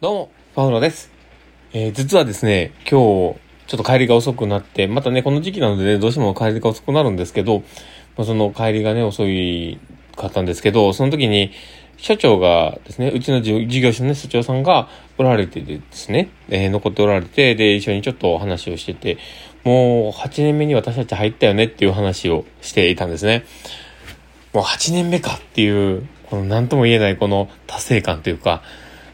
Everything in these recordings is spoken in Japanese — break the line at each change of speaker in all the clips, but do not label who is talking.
どうも、パウロです。えー、実はですね、今日、ちょっと帰りが遅くなって、またね、この時期なのでね、どうしても帰りが遅くなるんですけど、まあ、その帰りがね、遅いかったんですけど、その時に、社長がですね、うちの事業所のね、社長さんがおられてですね、えー残っておられて、で、一緒にちょっと話をしてて、もう8年目に私たち入ったよねっていう話をしていたんですね。もう8年目かっていう、この何とも言えないこの達成感というか、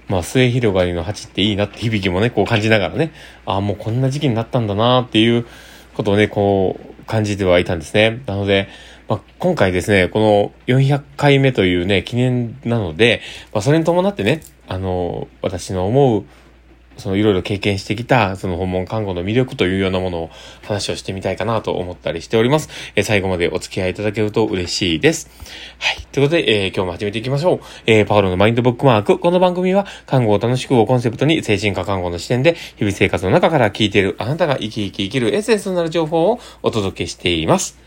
まあ末広がりの鉢っていいなって響きもね、こう感じながらね、ああ、もうこんな時期になったんだなっていうことをね、こう感じてはいたんですね。なので、まあ、今回ですね、この400回目というね、記念なので、まあ、それに伴ってね、あの、私の思う、そのいろいろ経験してきた、その訪問看護の魅力というようなものを話をしてみたいかなと思ったりしております。えー最後までお付き合いいただけると嬉しいです。はい。ということで、えー今日も始めていきましょう。えーパウロのマインドブックマーク。この番組は、看護を楽しくをコンセプトに、精神科看護の視点で、日々生活の中から聞いているあなたが生き生き生きるエッセンスとなる情報をお届けしています。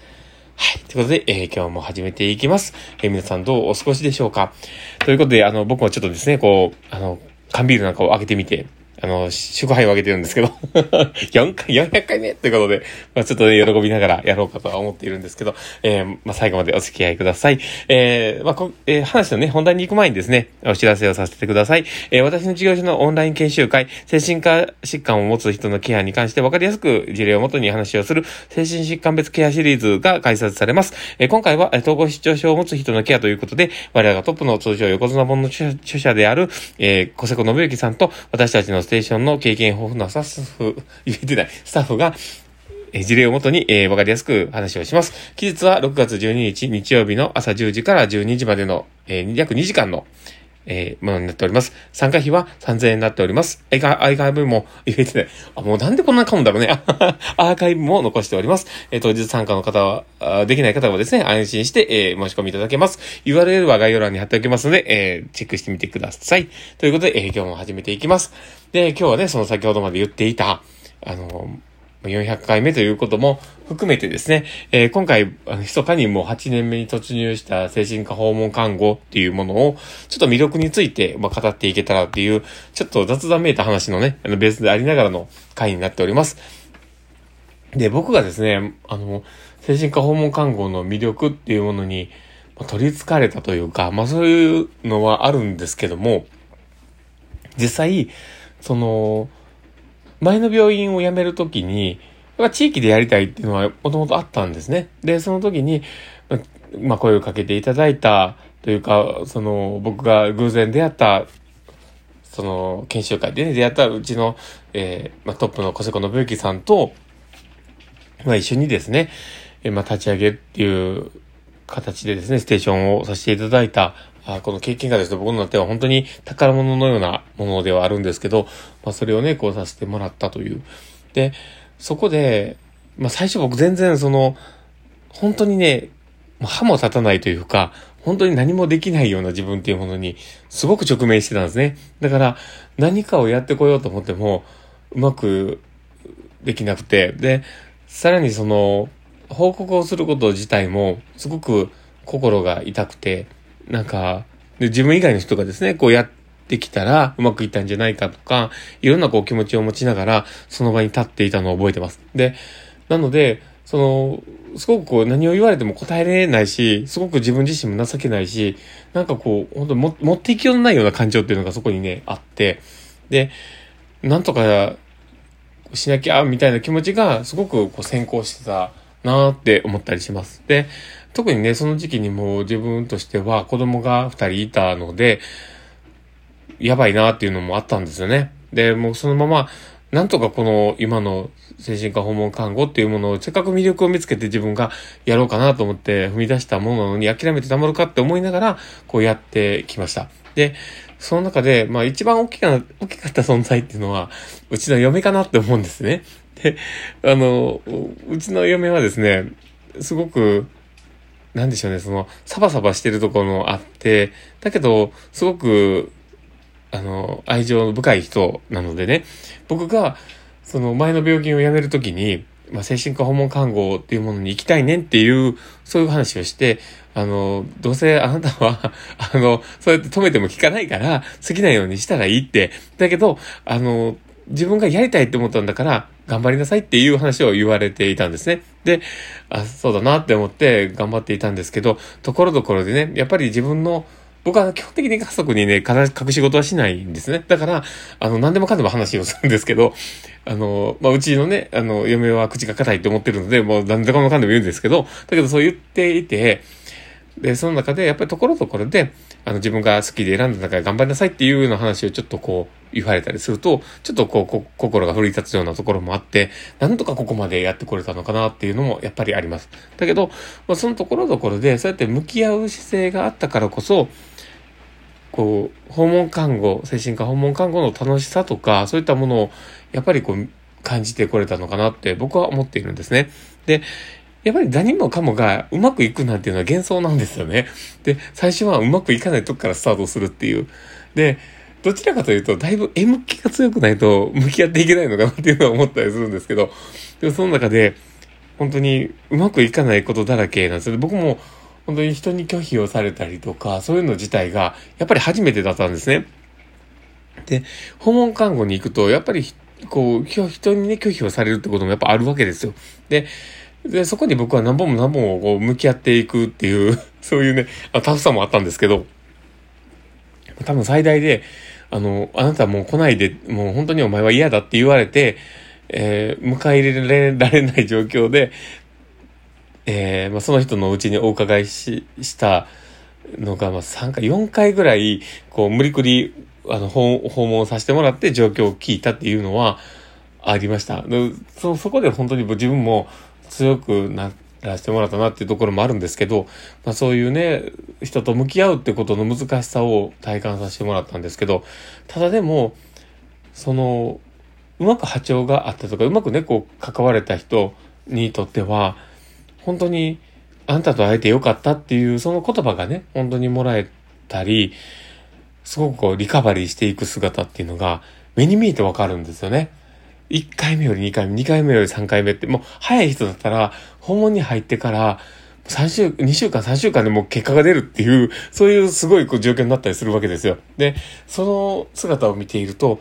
はい。ということで、えー今日も始めていきます。えー皆さんどうお過ごしでしょうかということで、あの、僕もちょっとですね、こう、あの、缶ビールなんかを開けてみて、あの、祝杯をあげてるんですけど、4回、400回目ということで、まあちょっとね、喜びながらやろうかとは思っているんですけど、えーまあ最後までお付き合いください。えーまあこ、えー話のね、本題に行く前にですね、お知らせをさせてください。えー私の事業所のオンライン研修会、精神科疾患を持つ人のケアに関して分かりやすく事例をもとに話をする、精神疾患別ケアシリーズが開催されます。えー今回は、統合失調症を持つ人のケアということで、我らがトップの通常横綱本の著著者である、えー、小瀬子信之さんと、私たちのステーションの経験豊富なスタッフ、言えてない、スタッフが、え事例をもとに、えー、わかりやすく話をします。期日は6月12日日曜日の朝10時から12時までの、えー約2時間の、えーものになっております。参加費は3000円になっております。アイカアーカイブも言 えてない。あ、もうなんでこんな買うんだろうね。アーカイブも残しております。えー当日参加の方は、あできない方はですね、安心して、えー申し込みいただけます。URL は概要欄に貼っておきますので、えーチェックしてみてください。ということで、えー今日も始めていきます。で、今日はね、その先ほどまで言っていた、あの、400回目ということも含めてですね、えー今回、あの、密かにもう8年目に突入した精神科訪問看護っていうものを、ちょっと魅力について、まあ、語っていけたらっていう、ちょっと雑談めいた話のね、あの、ベースでありながらの回になっております。で、僕がですね、あの、精神科訪問看護の魅力っていうものに、まあ取り憑かれたというか、まあそういうのはあるんですけども、実際、その、前の病院を辞めるときに、やっぱ地域でやりたいっていうのはもともとあったんですね。で、その時に、まあ声をかけていただいたというか、その僕が偶然出会った、その研修会でね、出会ったうちの、えーまあ、トップの小瀬子信之さんと、まあ一緒にですね、えーまあ立ち上げっていう形でですね、ステーションをさせていただいた、あこの経験がですね、僕の中では本当に宝物のようなものではあるんですけど、まあそれをね、こうさせてもらったという。で、そこで、まあ最初僕全然その、本当にね、歯も立たないというか、本当に何もできないような自分っていうものに、すごく直面してたんですね。だから、何かをやってこようと思っても、うまくできなくて、で、さらにその、報告をすること自体も、すごく心が痛くて、なんか、で自分以外の人がですね、こうやってきたらうまくいったんじゃないかとか、いろんなこう気持ちを持ちながら、その場に立っていたのを覚えてます。で、なので、その、すごくこう何を言われても答えれないし、すごく自分自身も情けないし、なんかこう、本当も持っていきようのないような感情っていうのがそこにね、あって、で、なんとかしなきゃ、みたいな気持ちがすごくこう先行してたなーって思ったりします。で、特にね、その時期にも自分としては子供が二人いたので、やばいなっていうのもあったんですよね。で、もうそのまま、なんとかこの今の精神科訪問看護っていうものをせっかく魅力を見つけて自分がやろうかなと思って踏み出したものなのに諦めてたまるかって思いながらこうやってきました。で、その中で、まあ一番大きな、大きかった存在っていうのは、うちの嫁かなって思うんですね。で、あの、うちの嫁はですね、すごく、なんでしょうね、その、サバサバしてるところもあって、だけど、すごく、あの、愛情深い人なのでね、僕が、その前の病気を辞めるときに、まあ、精神科訪問看護っていうものに行きたいねんっていう、そういう話をして、あの、どうせあなたは、あの、そうやって止めても効かないから、好きなようにしたらいいって。だけど、あの、自分がやりたいって思ったんだから、頑張りなさいっていう話を言われていたんですね。で、あ、そうだなって思って頑張っていたんですけど、ところどころでね、やっぱり自分の僕は基本的に家族にね、隠し事はしないんですね。だから、あの、何でもかんでも話をするんですけど、あの、まあ、うちのね、あの、嫁は口が硬いって思ってるので、もう何でもかんでも言うんですけど、だけどそう言っていて、で、その中で、やっぱりところどころで、あの、自分が好きで選んだ中で頑張りなさいっていうような話をちょっとこう、言われたりすると、ちょっとこう、心が奮い立つようなところもあって、なんとかここまでやってこれたのかなっていうのもやっぱりあります。だけど、まあ、そのところどころで、そうやって向き合う姿勢があったからこそ、こう、訪問看護、精神科訪問看護の楽しさとか、そういったものを、やっぱりこう、感じてこれたのかなって僕は思っているんですね。で、やっぱり何もかもがうまくいくなんていうのは幻想なんですよね。で、最初はうまくいかないとこからスタートするっていう。で、どちらかというと、だいぶ M 気が強くないと向き合っていけないのかなっていうのは思ったりするんですけど、でもその中で、本当にうまくいかないことだらけなんですよ。僕も本当に人に拒否をされたりとか、そういうの自体が、やっぱり初めてだったんですね。で、訪問看護に行くと、やっぱり、こう、人にね、拒否をされるってこともやっぱあるわけですよ。で、で、そこに僕は何本も何本もこう向き合っていくっていう、そういうね、あタフさもあったんですけど、多分最大で、あの、あなたもう来ないで、もう本当にお前は嫌だって言われて、えー、迎え入れられない状況で、えー、まあ、その人のうちにお伺いし、したのが、まあ、3回、4回ぐらい、こう、無理くり、あの、訪問させてもらって状況を聞いたっていうのは、ありました。そ、そこで本当に自分も強くならせてもらったなっていうところもあるんですけど、まあ、そういうね、人と向き合うってことの難しさを体感させてもらったんですけど、ただでも、その、うまく波長があったとか、うまくね、こう、関われた人にとっては、本当にあんたと会えてよかったっていうその言葉がね、本当にもらえたり、すごくこうリカバリーしていく姿っていうのが目に見えてわかるんですよね。1回目より2回目、2回目より3回目って、もう早い人だったら、訪問に入ってから、3週、2週間、3週間でもう結果が出るっていう、そういうすごいこう状況になったりするわけですよ。で、その姿を見ていると、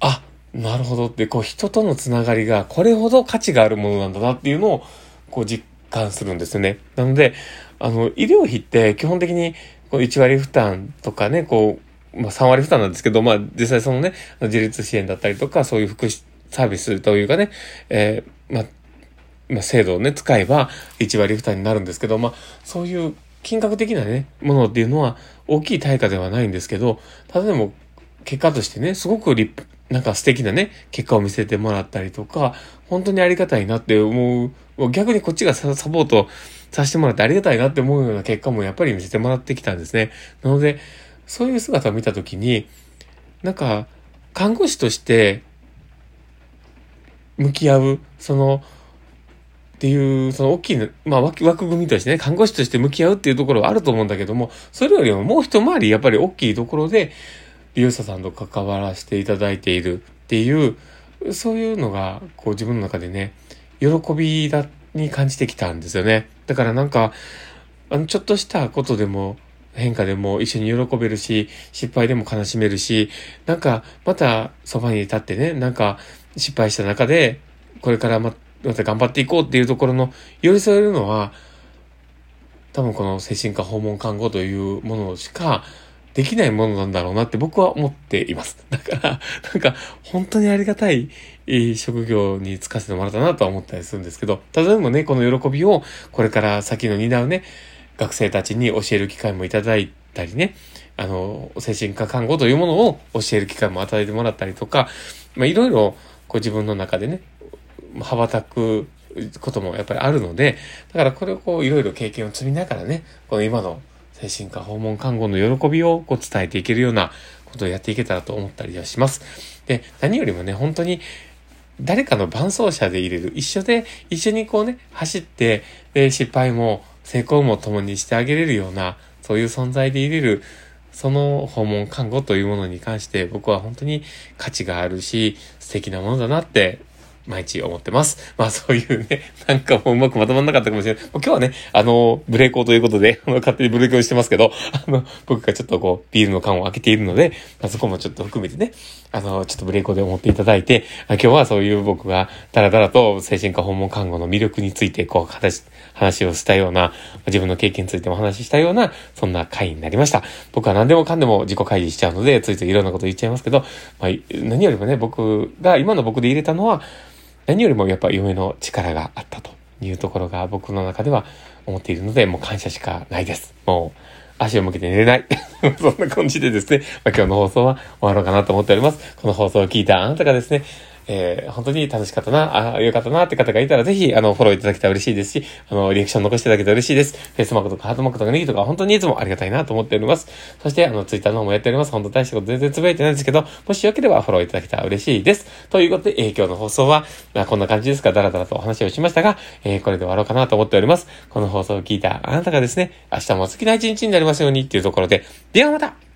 あ、なるほどって、こう人とのつながりがこれほど価値があるものなんだなっていうのを、こう実感するんですよね。なので、あの、医療費って基本的にこう1割負担とかね、こう、まあ3割負担なんですけど、まあ実際そのね、自立支援だったりとか、そういう福祉サービスというかね、えー、まあ、ま、制度をね、使えば1割負担になるんですけど、ま、そういう金額的なね、ものっていうのは大きい対価ではないんですけど、ただでも結果としてね、すごく立なんか素敵なね、結果を見せてもらったりとか、本当にありがたいなって思う、逆にこっちがサポートさせてもらってありがたいなって思うような結果もやっぱり見せてもらってきたんですね。なので、そういう姿を見たときに、なんか、看護師として向き合う、その、っていう、その大きい、まあ枠組みとしてね、看護師として向き合うっていうところはあると思うんだけども、それよりももう一回りやっぱり大きいところで、利用者さんと関わらせていただいているっていう、そういうのが、こう自分の中でね、喜びだ、に感じてきたんですよね。だからなんか、あの、ちょっとしたことでも、変化でも一緒に喜べるし、失敗でも悲しめるし、なんか、またそばに立ってね、なんか、失敗した中で、これからま、また頑張っていこうっていうところの寄り添えるのは、多分この精神科訪問看護というものしか、できないものなんだろうなって僕は思っています。だから、なんか、本当にありがたい、職業に就かせてもらったなとは思ったりするんですけど、ただでもね、この喜びを、これから先の担うね、学生たちに教える機会もいただいたりね、あの、精神科看護というものを教える機会も与えてもらったりとか、まあ、いろいろ、こう自分の中でね、羽ばたくこともやっぱりあるので、だからこれをこういろいろ経験を積みながらね、この今の精神科訪問看護の喜びをこう伝えていけるようなことをやっていけたらと思ったりはします。で、何よりもね、本当に誰かの伴走者で入れる。一緒で、一緒にこうね、走って、で、失敗も成功も共にしてあげれるような、そういう存在で入れる、その訪問看護というものに関して僕は本当に価値があるし、素敵なものだなって毎日思ってます。まあそういうね、なんかもううまくまとまんなかったかもしれない。今日はね、あの、ブレーコーということで、あの、勝手にブレーコーしてますけど、あの、僕がちょっとこう、ビールの缶を開けているので、まあ、そこもちょっと含めてね、あの、ちょっとブレーコーで思っていただいて、今日はそういう僕がダラダラと精神科訪問看護の魅力について、こう、話、話をしたような、自分の経験についても話したような、そんな回になりました。僕は何でもかんでも自己開示しちゃうので、ついついいろんなこと言っちゃいますけど、まあ、何よりもね、僕が、今の僕で入れたのは、何よりもやっぱ夢の力があったというところが僕の中では思っているので、もう感謝しかないです。もう、足を向けて寝れない。そんな感じでですね、まあ、今日の放送は終わろうかなと思っております。この放送を聞いたあなたがですね、えー、本当に楽しかったな、ああ、よかったなって方がいたら、ぜひ、あの、フォローいただけたら嬉しいですし、あの、リアクション残していただけたら嬉しいです。フェイスマークとかハートマークとかネギとか、本当にいつもありがたいなと思っております。そして、あの、ツイッターの方もやっております。本当大したこと全然つぶやいてないんですけど、もしよければフォローいただけたら嬉しいです。ということで、えー、今日の放送は、まあ、こんな感じですか、だらだらとお話をしましたが、えー、これで終わろうかなと思っております。この放送を聞いたあなたがですね、明日も好きな一日になりますようにっていうところで、ではまた